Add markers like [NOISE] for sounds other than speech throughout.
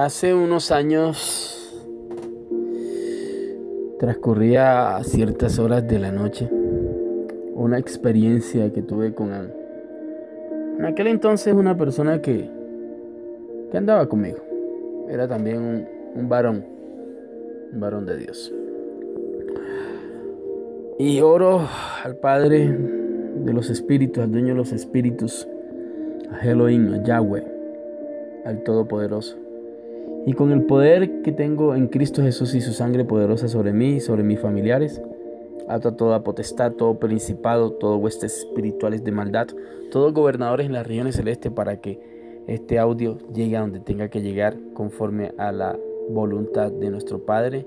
Hace unos años transcurría a ciertas horas de la noche una experiencia que tuve con en aquel entonces una persona que, que andaba conmigo. Era también un, un varón, un varón de Dios. Y oro al Padre de los Espíritus, al Dueño de los Espíritus, a Elohim, a Yahweh, al Todopoderoso y con el poder que tengo en Cristo Jesús y su sangre poderosa sobre mí y sobre mis familiares, ato toda potestad, todo principado, todo huestes espirituales de maldad, todos gobernadores en las regiones celestes para que este audio llegue a donde tenga que llegar conforme a la voluntad de nuestro Padre.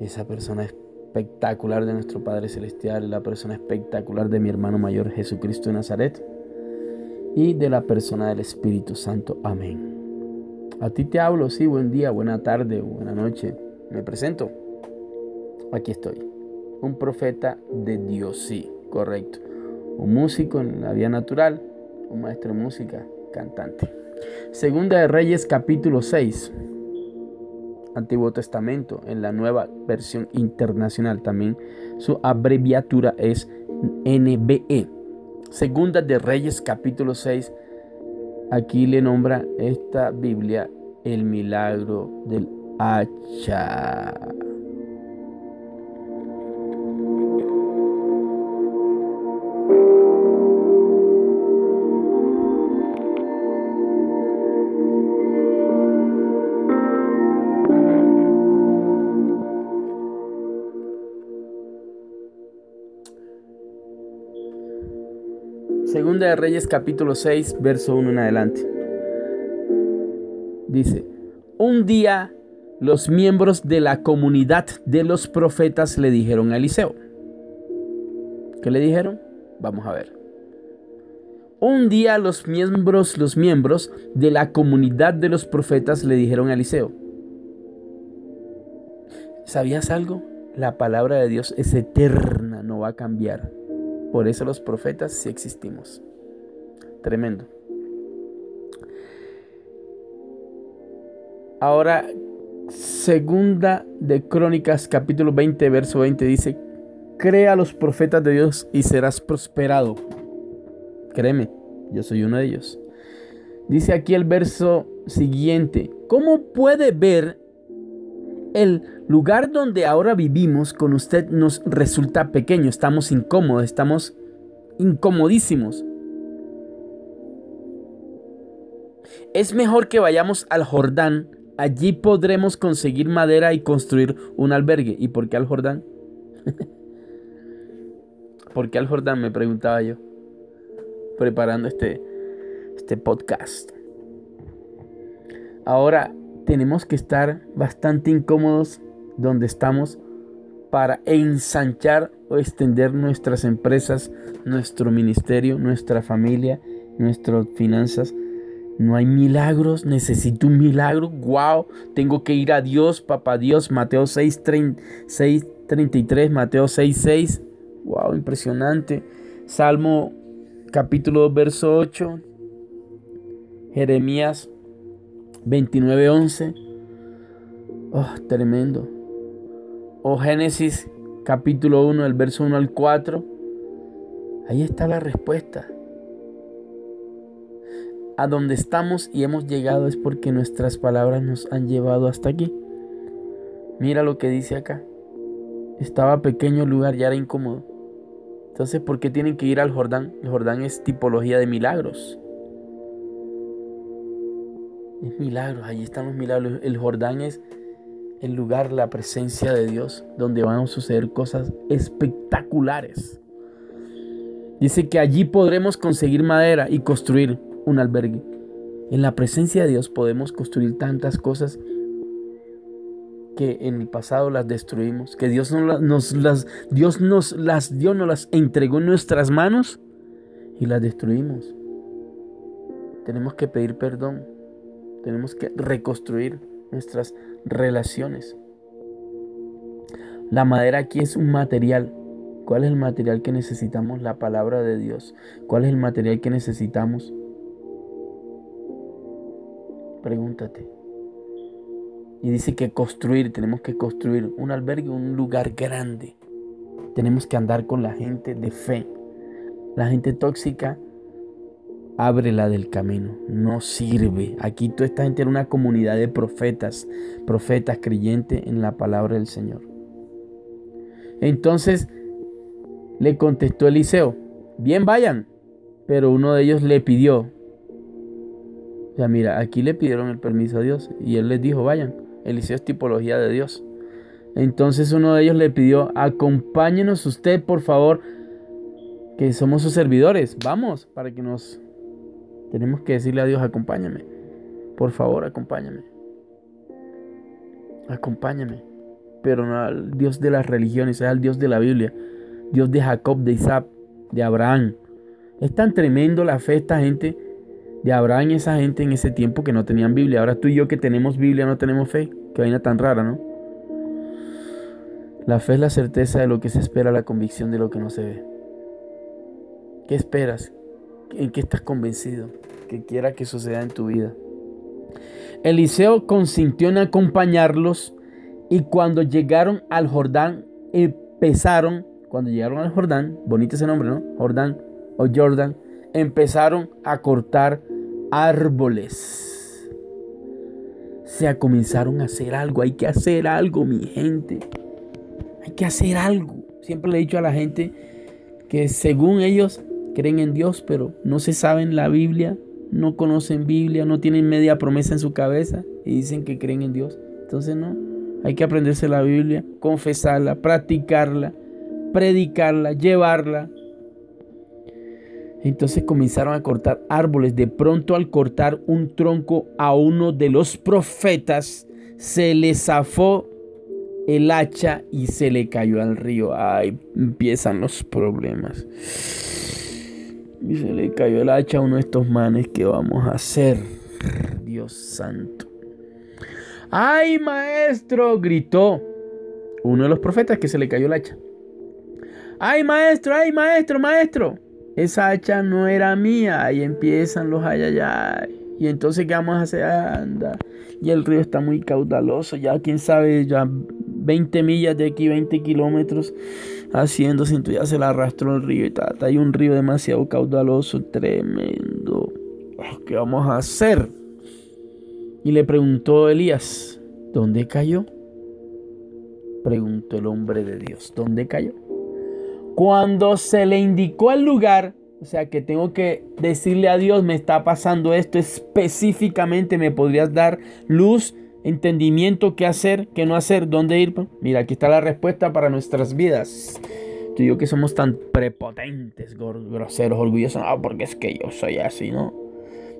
Esa persona espectacular de nuestro Padre Celestial, la persona espectacular de mi hermano mayor Jesucristo de Nazaret y de la persona del Espíritu Santo. Amén. A ti te hablo, sí, buen día, buena tarde, buena noche. Me presento. Aquí estoy. Un profeta de Dios, sí, correcto. Un músico en la vía natural, un maestro de música, cantante. Segunda de Reyes capítulo 6. Antiguo Testamento en la nueva versión internacional también. Su abreviatura es NBE. Segunda de Reyes capítulo 6 Aquí le nombra esta Biblia el milagro del hacha. Segunda de Reyes capítulo 6, verso 1 en adelante. Dice, un día los miembros de la comunidad de los profetas le dijeron a Eliseo. ¿Qué le dijeron? Vamos a ver. Un día los miembros, los miembros de la comunidad de los profetas le dijeron a Eliseo. ¿Sabías algo? La palabra de Dios es eterna, no va a cambiar. Por eso los profetas sí existimos. Tremendo. Ahora, segunda de Crónicas, capítulo 20, verso 20, dice, crea a los profetas de Dios y serás prosperado. Créeme, yo soy uno de ellos. Dice aquí el verso siguiente, ¿cómo puede ver el lugar donde ahora vivimos con usted nos resulta pequeño, estamos incómodos, estamos incomodísimos. Es mejor que vayamos al Jordán, allí podremos conseguir madera y construir un albergue. ¿Y por qué al Jordán? [LAUGHS] ¿Por qué al Jordán? Me preguntaba yo, preparando este, este podcast. Ahora, tenemos que estar bastante incómodos donde estamos para ensanchar o extender nuestras empresas, nuestro ministerio, nuestra familia, nuestras finanzas. No hay milagros, necesito un milagro. Wow, tengo que ir a Dios, papá Dios. Mateo 6, 33, Mateo 6, 6. Wow, impresionante. Salmo capítulo 2, verso 8. Jeremías 29:11. Oh, tremendo. O oh, Génesis capítulo 1, el verso 1 al 4. Ahí está la respuesta. A donde estamos y hemos llegado es porque nuestras palabras nos han llevado hasta aquí. Mira lo que dice acá. Estaba pequeño el lugar, ya era incómodo. Entonces, ¿por qué tienen que ir al Jordán? El Jordán es tipología de milagros. Es milagros, allí están los milagros. El Jordán es el lugar, la presencia de Dios, donde van a suceder cosas espectaculares. Dice que allí podremos conseguir madera y construir un albergue. En la presencia de Dios podemos construir tantas cosas que en el pasado las destruimos, que Dios nos las, Dios nos las dio, nos las entregó en nuestras manos y las destruimos. Tenemos que pedir perdón tenemos que reconstruir nuestras relaciones. La madera aquí es un material. ¿Cuál es el material que necesitamos? La palabra de Dios. ¿Cuál es el material que necesitamos? Pregúntate. Y dice que construir, tenemos que construir un albergue, un lugar grande. Tenemos que andar con la gente de fe. La gente tóxica, ábrela del camino. No sirve. Aquí esta gente era una comunidad de profetas, profetas creyentes en la palabra del Señor. Entonces le contestó Eliseo, bien vayan, pero uno de ellos le pidió, sea, mira, aquí le pidieron el permiso a Dios y él les dijo, vayan, Eliseo es tipología de Dios. Entonces uno de ellos le pidió, acompáñenos usted, por favor, que somos sus servidores, vamos, para que nos... Tenemos que decirle a Dios, acompáñame, por favor, acompáñame. Acompáñame pero no al Dios de las religiones, es al Dios de la Biblia, Dios de Jacob, de Isaac, de Abraham. Es tan tremendo la fe esta gente, de Abraham y esa gente en ese tiempo que no tenían Biblia. Ahora tú y yo que tenemos Biblia no tenemos fe. Qué vaina tan rara, ¿no? La fe es la certeza de lo que se espera, la convicción de lo que no se ve. ¿Qué esperas? ¿En qué estás convencido? Que quiera que suceda en tu vida. Eliseo consintió en acompañarlos y cuando llegaron al Jordán, empezaron, cuando llegaron al Jordán, bonito ese nombre, ¿no? Jordán o Jordan, empezaron a cortar árboles. O sea, comenzaron a hacer algo. Hay que hacer algo, mi gente. Hay que hacer algo. Siempre le he dicho a la gente que según ellos creen en Dios, pero no se saben la Biblia, no conocen Biblia, no tienen media promesa en su cabeza y dicen que creen en Dios. Entonces no, hay que aprenderse la Biblia, confesarla, practicarla, predicarla, llevarla. Entonces comenzaron a cortar árboles. De pronto al cortar un tronco a uno de los profetas, se le zafó el hacha y se le cayó al río. Ay, empiezan los problemas. Y se le cayó el hacha a uno de estos manes. ¿Qué vamos a hacer? Dios santo. ¡Ay, maestro! gritó uno de los profetas que se le cayó el hacha. ¡Ay, maestro! ¡Ay, maestro! ¡Maestro! Esa hacha no era mía. Ahí empiezan los ayayay. Y entonces, ¿qué vamos a hacer? Anda. Y el río está muy caudaloso. Ya, quién sabe, ya 20 millas de aquí, 20 kilómetros haciéndose. Entonces ya se la arrastró el río y tal. Hay un río demasiado caudaloso, tremendo. ¿Qué vamos a hacer? Y le preguntó Elías, ¿dónde cayó? Preguntó el hombre de Dios, ¿dónde cayó? Cuando se le indicó el lugar, o sea que tengo que decirle a Dios, me está pasando esto específicamente, me podrías dar luz, entendimiento, qué hacer, qué no hacer, dónde ir. Mira, aquí está la respuesta para nuestras vidas. Tú y que somos tan prepotentes, groseros, orgullosos, no, porque es que yo soy así, ¿no?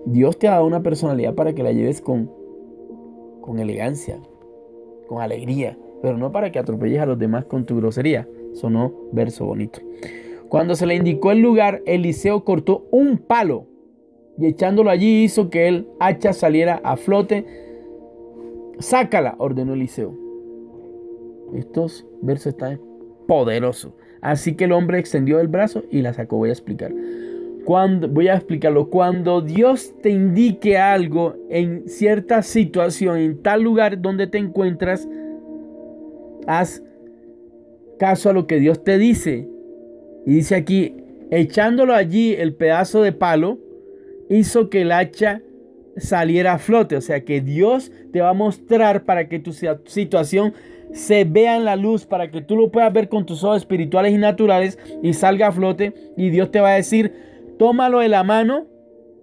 Dios te ha dado una personalidad para que la lleves con, con elegancia, con alegría, pero no para que atropelles a los demás con tu grosería. Sonó verso bonito. Cuando se le indicó el lugar, Eliseo cortó un palo y echándolo allí hizo que el hacha saliera a flote. Sácala, ordenó Eliseo. Estos versos están poderosos. Así que el hombre extendió el brazo y la sacó. Voy a explicar voy a explicarlo, cuando Dios te indique algo en cierta situación, en tal lugar donde te encuentras, haz caso a lo que Dios te dice. Y dice aquí, echándolo allí el pedazo de palo, hizo que el hacha saliera a flote. O sea que Dios te va a mostrar para que tu situación se vea en la luz, para que tú lo puedas ver con tus ojos espirituales y naturales y salga a flote. Y Dios te va a decir, tómalo de la mano,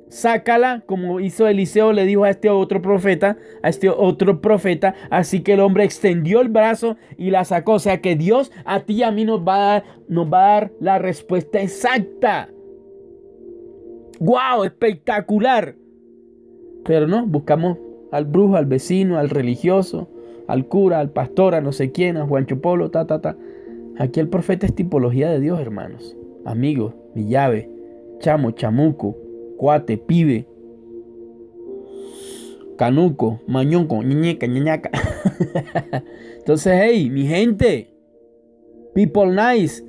sácala, como hizo Eliseo, le dijo a este otro profeta, a este otro profeta. Así que el hombre extendió el brazo y la sacó. O sea que Dios a ti y a mí nos va a dar, nos va a dar la respuesta exacta. ¡Wow! Espectacular. Pero no, buscamos al brujo, al vecino, al religioso, al cura, al pastor, a no sé quién, a Juancho Polo, ta, ta, ta. Aquí el profeta es tipología de Dios, hermanos. Amigos, mi llave chamo, chamuco, cuate, pibe, canuco, mañonco, ñeñeca, ñeñaca. [LAUGHS] Entonces, hey, mi gente, people nice,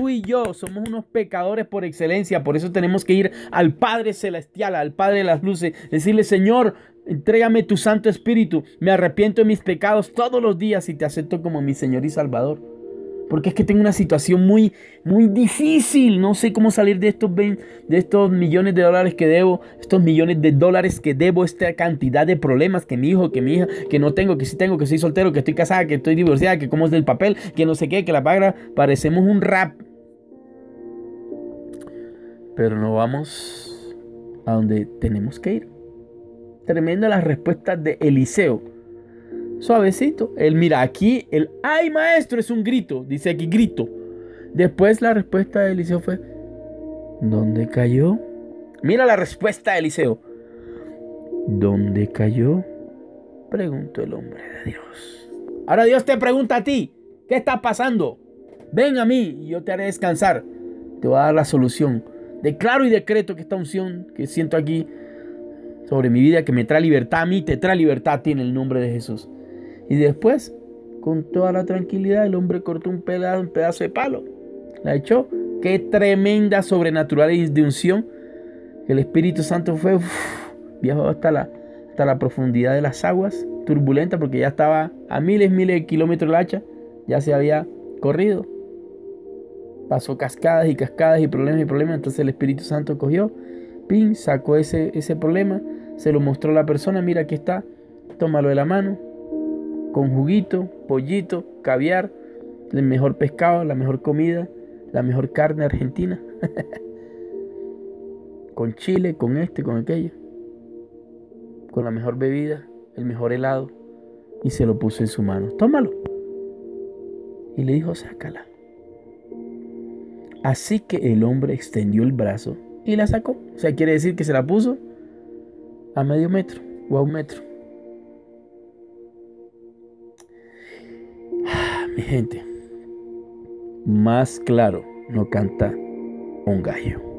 tú y yo somos unos pecadores por excelencia, por eso tenemos que ir al Padre Celestial, al Padre de las Luces, decirle, Señor, entrégame tu Santo Espíritu, me arrepiento de mis pecados todos los días y te acepto como mi Señor y Salvador. Porque es que tengo una situación muy, muy difícil. No sé cómo salir de estos, de estos millones de dólares que debo, estos millones de dólares que debo, esta cantidad de problemas que mi hijo, que mi hija, que no tengo, que sí tengo, que soy soltero, que estoy casada, que estoy divorciada, que como es del papel, que no sé qué, que la paga. Parecemos un rap. Pero no vamos a donde tenemos que ir. Tremenda las respuestas de Eliseo suavecito. Él mira aquí, el ay maestro es un grito, dice aquí grito. Después la respuesta de Eliseo fue, ¿dónde cayó? Mira la respuesta de Eliseo. ¿Dónde cayó? Preguntó el hombre de Dios. Ahora Dios te pregunta a ti, ¿qué está pasando? Ven a mí y yo te haré descansar. Te voy a dar la solución. Declaro y decreto que esta unción que siento aquí sobre mi vida, que me trae libertad a mí, te trae libertad a ti en el nombre de Jesús. Y después, con toda la tranquilidad, el hombre cortó un pedazo, de palo. La echó. Qué tremenda sobrenatural de unción. El Espíritu Santo fue, viajó hasta la, hasta la profundidad de las aguas, turbulenta, porque ya estaba a miles, miles de kilómetros el hacha, ya se había corrido. Pasó cascadas y cascadas y problemas y problemas. Entonces el Espíritu Santo cogió, pin, sacó ese, ese problema, se lo mostró a la persona, mira aquí está, tómalo de la mano, con juguito, pollito, caviar, el mejor pescado, la mejor comida, la mejor carne argentina. [LAUGHS] con chile, con este, con aquello. Con la mejor bebida, el mejor helado. Y se lo puso en su mano. Tómalo. Y le dijo, sácala. Así que el hombre extendió el brazo y la sacó. O sea, quiere decir que se la puso a medio metro o a un metro. mi gente, más claro no canta un gallo.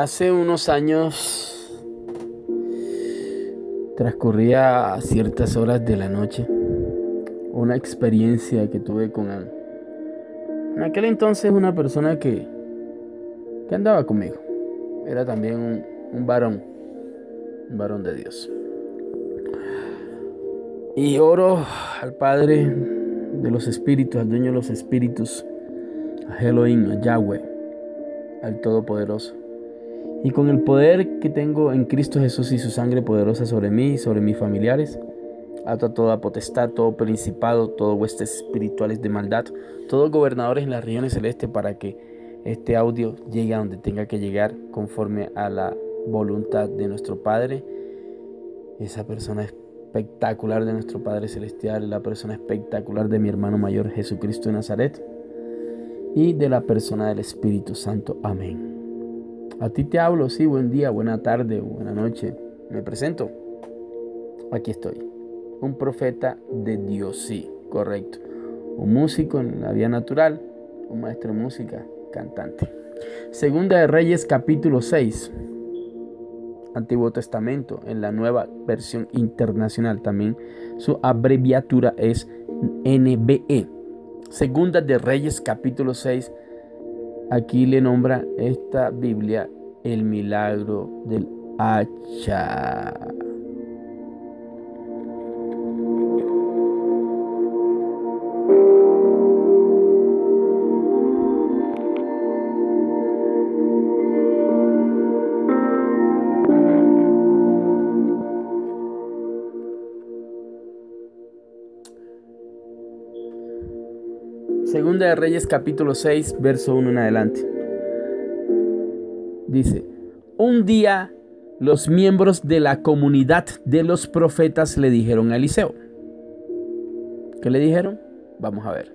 Hace unos años transcurría a ciertas horas de la noche una experiencia que tuve con él. En aquel entonces una persona que, que andaba conmigo. Era también un, un varón, un varón de Dios. Y oro al Padre de los Espíritus, al dueño de los Espíritus, a Elohim, a Yahweh, al Todopoderoso y con el poder que tengo en Cristo Jesús y su sangre poderosa sobre mí y sobre mis familiares, ato toda potestad, todo principado, todo huestes espirituales de maldad, todos gobernadores en las regiones celestes para que este audio llegue a donde tenga que llegar conforme a la voluntad de nuestro Padre. Esa persona espectacular de nuestro Padre Celestial, la persona espectacular de mi hermano mayor Jesucristo de Nazaret y de la persona del Espíritu Santo. Amén. A ti te hablo, sí, buen día, buena tarde, buena noche. Me presento. Aquí estoy. Un profeta de Dios, sí, correcto. Un músico en la vía natural, un maestro de música, cantante. Segunda de Reyes capítulo 6. Antiguo Testamento, en la nueva versión internacional también. Su abreviatura es NBE. Segunda de Reyes capítulo 6 Aquí le nombra esta Biblia el milagro del hacha. Segunda de Reyes capítulo 6, verso 1 en adelante. Dice, un día los miembros de la comunidad de los profetas le dijeron a Eliseo. ¿Qué le dijeron? Vamos a ver.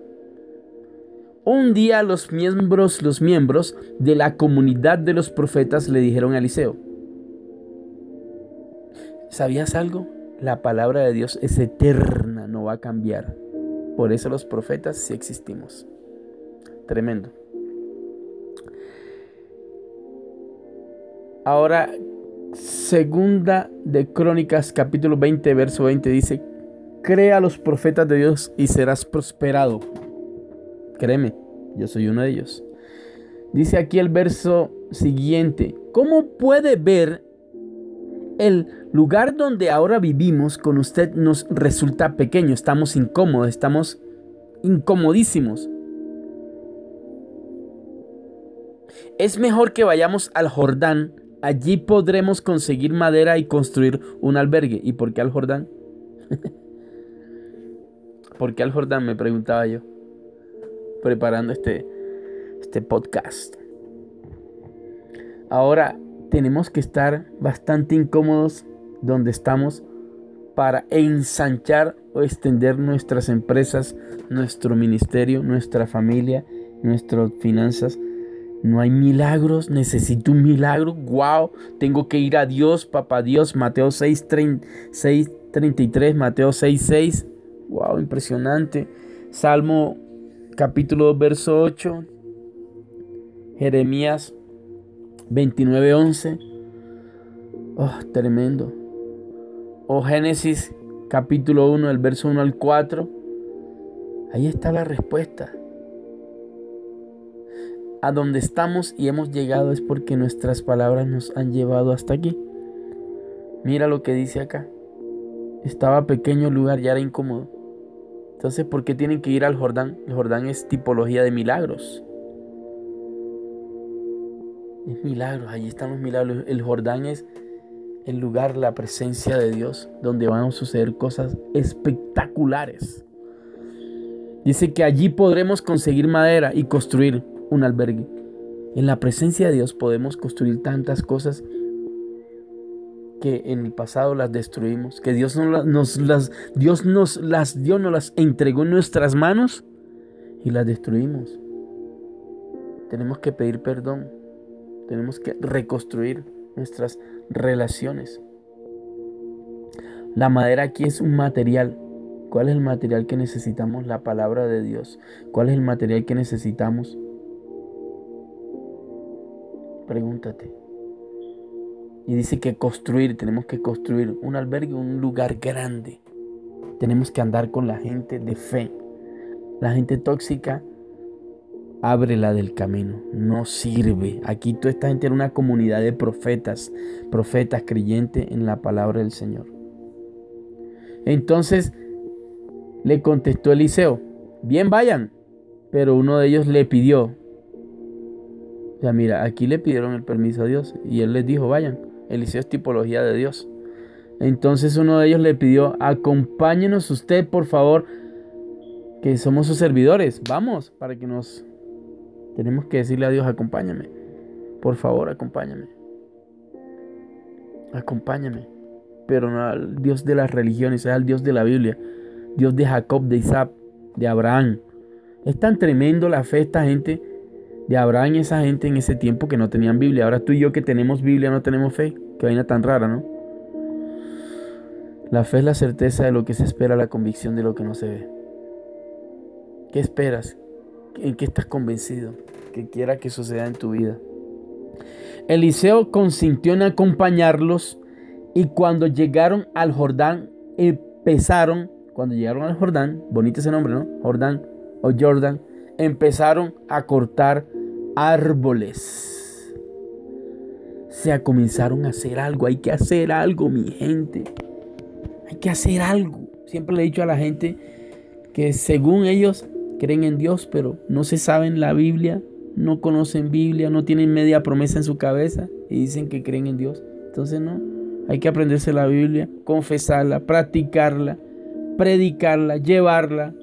Un día los miembros, los miembros de la comunidad de los profetas le dijeron a Eliseo. ¿Sabías algo? La palabra de Dios es eterna, no va a cambiar. Por eso los profetas sí existimos. Tremendo. Ahora, segunda de Crónicas, capítulo 20, verso 20, dice, crea a los profetas de Dios y serás prosperado. Créeme, yo soy uno de ellos. Dice aquí el verso siguiente, ¿cómo puede ver el lugar donde ahora vivimos con usted nos resulta pequeño? Estamos incómodos, estamos incomodísimos. Es mejor que vayamos al Jordán Allí podremos conseguir madera y construir un albergue. ¿Y por qué al Jordán? [LAUGHS] ¿Por qué al Jordán? Me preguntaba yo. Preparando este, este podcast. Ahora tenemos que estar bastante incómodos donde estamos para ensanchar o extender nuestras empresas, nuestro ministerio, nuestra familia, nuestras finanzas no hay milagros, necesito un milagro. Wow, tengo que ir a Dios, papá Dios. Mateo 6, 33, Mateo 6, 6. Wow, impresionante. Salmo capítulo 2, verso 8. Jeremías 29, 11. Oh, tremendo. O oh, Génesis capítulo 1, el verso 1 al 4. Ahí está la respuesta a donde estamos y hemos llegado es porque nuestras palabras nos han llevado hasta aquí. Mira lo que dice acá. Estaba pequeño el lugar, ya era incómodo. Entonces, ¿por qué tienen que ir al Jordán? El Jordán es tipología de milagros. Es milagros, allí están los milagros. El Jordán es el lugar, la presencia de Dios, donde van a suceder cosas espectaculares. Dice que allí podremos conseguir madera y construir un albergue. En la presencia de Dios podemos construir tantas cosas que en el pasado las destruimos, que Dios las, Dios nos las dio, nos las entregó en nuestras manos y las destruimos. Tenemos que pedir perdón, tenemos que reconstruir nuestras relaciones. La madera aquí es un material. ¿Cuál es el material que necesitamos? La palabra de Dios. ¿Cuál es el material que necesitamos? Pregúntate. Y dice que construir, tenemos que construir un albergue, un lugar grande. Tenemos que andar con la gente de fe. La gente tóxica, ábrela del camino. No sirve. Aquí esta gente era una comunidad de profetas, profetas creyentes en la palabra del Señor. Entonces le contestó Eliseo, bien vayan. Pero uno de ellos le pidió, o sea, mira, aquí le pidieron el permiso a Dios y él les dijo, vayan. Eliseo es tipología de Dios. Entonces uno de ellos le pidió, acompáñenos usted, por favor, que somos sus servidores. Vamos, para que nos... Tenemos que decirle a Dios, acompáñame. Por favor, acompáñame. Acompáñame. Pero no al Dios de las religiones, es al Dios de la Biblia. Dios de Jacob, de Isaac, de Abraham. Es tan tremendo la fe esta gente de Abraham y esa gente en ese tiempo que no tenían Biblia. Ahora tú y yo que tenemos Biblia no tenemos fe. Qué vaina tan rara, ¿no? La fe es la certeza de lo que se espera, la convicción de lo que no se ve. ¿Qué esperas? ¿En qué estás convencido? Que quiera que suceda en tu vida. Eliseo consintió en acompañarlos y cuando llegaron al Jordán empezaron, cuando llegaron al Jordán, bonito ese nombre, ¿no? Jordán o Jordan, empezaron a cortar árboles. Se comenzaron a hacer algo. Hay que hacer algo, mi gente. Hay que hacer algo. Siempre le he dicho a la gente que según ellos creen en Dios, pero no se saben la Biblia, no conocen Biblia, no tienen media promesa en su cabeza y dicen que creen en Dios. Entonces no, hay que aprenderse la Biblia, confesarla, practicarla, predicarla, llevarla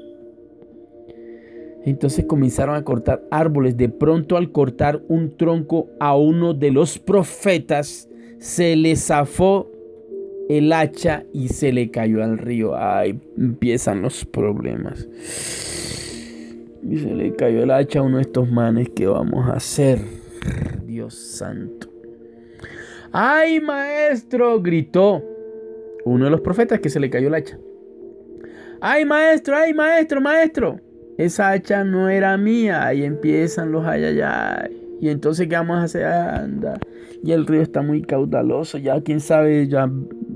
Entonces comenzaron a cortar árboles. De pronto al cortar un tronco a uno de los profetas, se le zafó el hacha y se le cayó al río. Ay, empiezan los problemas. Y se le cayó el hacha a uno de estos manes. ¿Qué vamos a hacer? Dios santo. ¡Ay, maestro! gritó uno de los profetas que se le cayó el hacha. ¡Ay, maestro! ¡Ay, maestro! ¡Maestro! Esa hacha no era mía. Ahí empiezan los ayayay. Y entonces, ¿qué vamos a hacer? Anda. Y el río está muy caudaloso. Ya, quién sabe, ya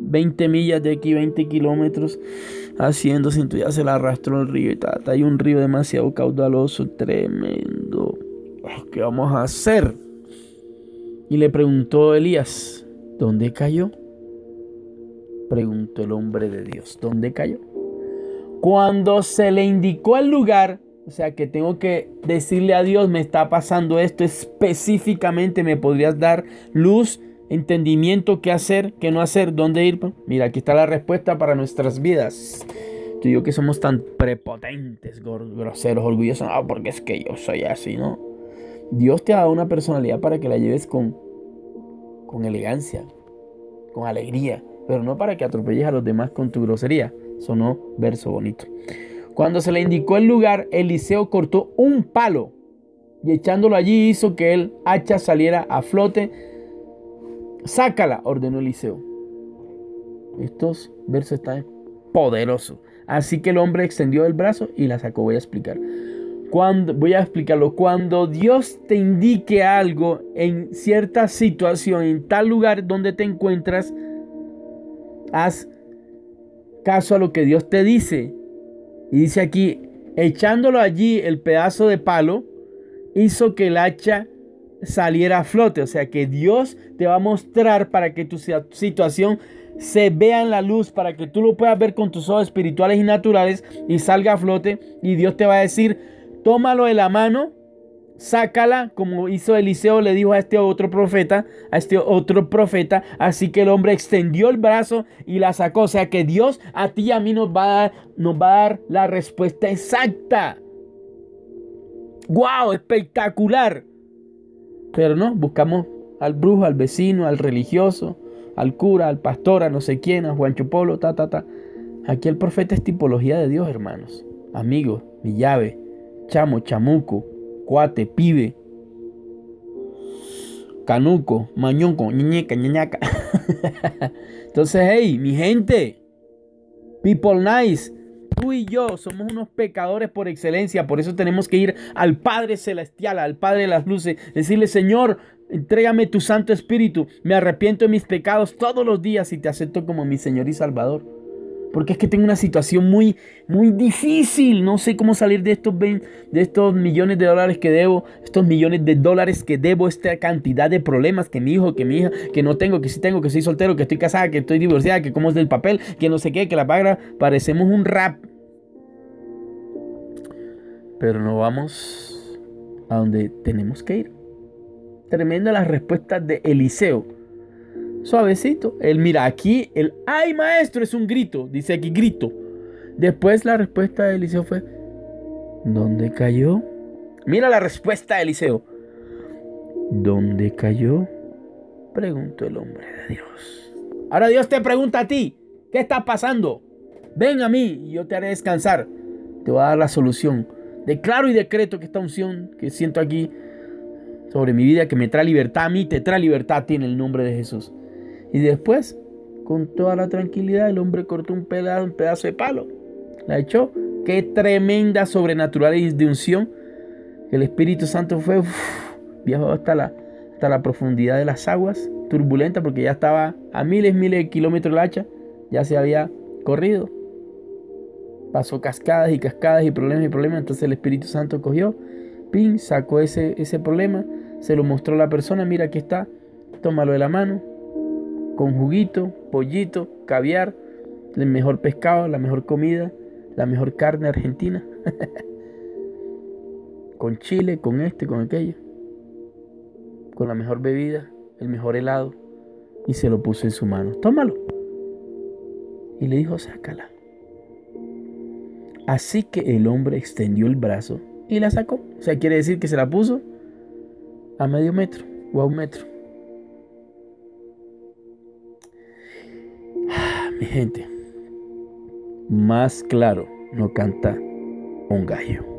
20 millas de aquí, 20 kilómetros haciéndose. Entonces ya se la arrastró el río y tal. Hay un río demasiado caudaloso, tremendo. Oh, ¿Qué vamos a hacer? Y le preguntó Elías, ¿dónde cayó? Preguntó el hombre de Dios, ¿dónde cayó? Cuando se le indicó el lugar, o sea que tengo que decirle a Dios, me está pasando esto específicamente, me podrías dar luz, entendimiento, qué hacer, qué no hacer, dónde ir. Mira, aquí está la respuesta para nuestras vidas. Tú y yo que somos tan prepotentes, groseros, orgullosos, no, porque es que yo soy así, ¿no? Dios te ha dado una personalidad para que la lleves con, con elegancia, con alegría, pero no para que atropelles a los demás con tu grosería. Sonó verso bonito. Cuando se le indicó el lugar, Eliseo cortó un palo y echándolo allí hizo que el hacha saliera a flote. Sácala, ordenó Eliseo. Estos versos están poderosos. Así que el hombre extendió el brazo y la sacó. Voy a explicar. Cuando, voy a explicarlo. Cuando Dios te indique algo en cierta situación, en tal lugar donde te encuentras, haz caso a lo que Dios te dice. Y dice aquí, echándolo allí el pedazo de palo, hizo que el hacha saliera a flote. O sea que Dios te va a mostrar para que tu situación se vea en la luz, para que tú lo puedas ver con tus ojos espirituales y naturales y salga a flote. Y Dios te va a decir, tómalo de la mano sácala, como hizo Eliseo, le dijo a este otro profeta, a este otro profeta. Así que el hombre extendió el brazo y la sacó. O sea que Dios a ti y a mí nos va a dar, nos va a dar la respuesta exacta. ¡Wow! Espectacular. Pero no, buscamos al brujo, al vecino, al religioso, al cura, al pastor, a no sé quién, a Juan Chupolo, ta, ta, ta. Aquí el profeta es tipología de Dios, hermanos. Amigos, mi llave, chamo, chamuco, cuate, pibe, canuco, mañonco, ñeñeca, ñeñaca. [LAUGHS] Entonces, hey, mi gente, people nice, tú y yo somos unos pecadores por excelencia, por eso tenemos que ir al Padre Celestial, al Padre de las Luces, decirle, Señor, entrégame tu Santo Espíritu, me arrepiento de mis pecados todos los días y te acepto como mi Señor y Salvador porque es que tengo una situación muy, muy difícil. No sé cómo salir de estos, de estos millones de dólares que debo, estos millones de dólares que debo, esta cantidad de problemas que mi hijo, que mi hija, que no tengo, que sí tengo, que soy soltero, que estoy casada, que estoy divorciada, que como es del papel, que no sé qué, que la paga, parecemos un rap. Pero no vamos a donde tenemos que ir. Tremenda la respuesta de Eliseo suavecito. Él mira aquí, el ay maestro es un grito, dice aquí grito. Después la respuesta de Eliseo fue, ¿dónde cayó? Mira la respuesta de Eliseo. ¿Dónde cayó? Preguntó el hombre de Dios. Ahora Dios te pregunta a ti, ¿qué está pasando? Ven a mí y yo te haré descansar. Te voy a dar la solución. Declaro y decreto que esta unción que siento aquí sobre mi vida, que me trae libertad a mí, te trae libertad a ti en el nombre de Jesús. Y después, con toda la tranquilidad, el hombre cortó un pedazo, de palo. La echó. Qué tremenda sobrenatural de unción. El Espíritu Santo fue, viajó hasta la, hasta la profundidad de las aguas, turbulenta, porque ya estaba a miles, miles de kilómetros el hacha, ya se había corrido. Pasó cascadas y cascadas y problemas y problemas. Entonces el Espíritu Santo cogió, pin, sacó ese, ese problema, se lo mostró a la persona, mira aquí está, tómalo de la mano, con juguito, pollito, caviar, el mejor pescado, la mejor comida, la mejor carne argentina. [LAUGHS] con chile, con este, con aquello. Con la mejor bebida, el mejor helado. Y se lo puso en su mano. Tómalo. Y le dijo, sácala. Así que el hombre extendió el brazo y la sacó. O sea, quiere decir que se la puso a medio metro o a un metro. Mi gente, más claro no canta un gallo.